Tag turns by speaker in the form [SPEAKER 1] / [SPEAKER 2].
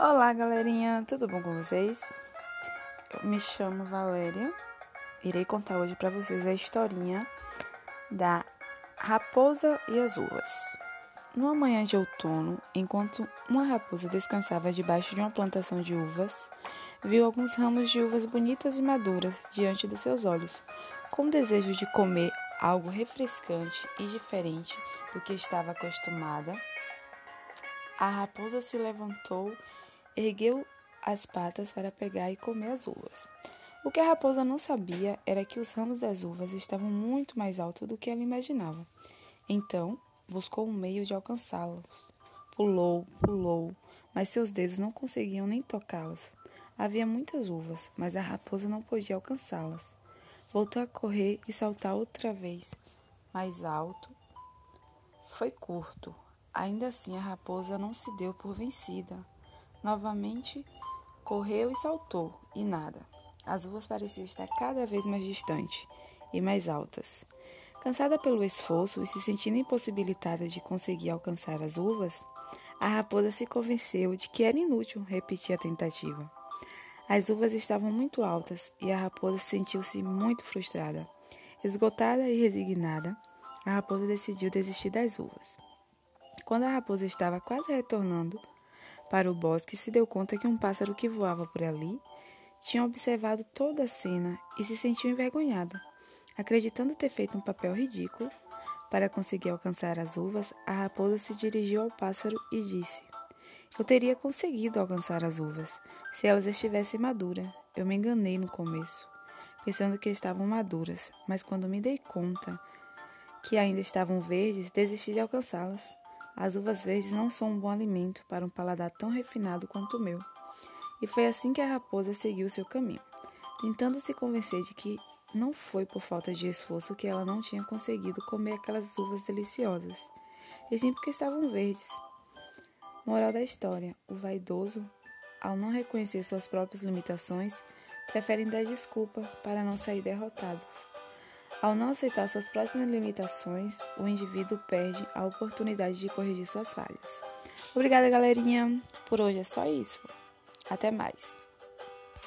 [SPEAKER 1] Olá, galerinha, tudo bom com vocês? Eu me chamo Valéria. Irei contar hoje para vocês a historinha da Raposa e as Uvas. Numa manhã de outono, enquanto uma raposa descansava debaixo de uma plantação de uvas, viu alguns ramos de uvas bonitas e maduras diante dos seus olhos, com desejo de comer algo refrescante e diferente do que estava acostumada. A raposa se levantou ergueu as patas para pegar e comer as uvas. O que a raposa não sabia era que os ramos das uvas estavam muito mais altos do que ela imaginava. Então, buscou um meio de alcançá-los. Pulou, pulou, mas seus dedos não conseguiam nem tocá-las. Havia muitas uvas, mas a raposa não podia alcançá-las. Voltou a correr e saltar outra vez, mais alto. Foi curto. Ainda assim, a raposa não se deu por vencida. Novamente correu e saltou, e nada. As uvas pareciam estar cada vez mais distantes e mais altas. Cansada pelo esforço e se sentindo impossibilitada de conseguir alcançar as uvas, a raposa se convenceu de que era inútil repetir a tentativa. As uvas estavam muito altas e a raposa sentiu-se muito frustrada. Esgotada e resignada, a raposa decidiu desistir das uvas. Quando a raposa estava quase retornando para o bosque se deu conta que um pássaro que voava por ali tinha observado toda a cena e se sentiu envergonhada. Acreditando ter feito um papel ridículo para conseguir alcançar as uvas, a raposa se dirigiu ao pássaro e disse: Eu teria conseguido alcançar as uvas se elas estivessem maduras. Eu me enganei no começo, pensando que estavam maduras, mas quando me dei conta que ainda estavam verdes, desisti de alcançá-las. As uvas verdes não são um bom alimento para um paladar tão refinado quanto o meu. E foi assim que a raposa seguiu seu caminho, tentando se convencer de que não foi por falta de esforço que ela não tinha conseguido comer aquelas uvas deliciosas, e sim porque estavam verdes. Moral da história: o vaidoso, ao não reconhecer suas próprias limitações, preferem dar desculpa para não sair derrotado. Ao não aceitar suas próprias limitações, o indivíduo perde a oportunidade de corrigir suas falhas. Obrigada, galerinha. Por hoje é só isso. Até mais.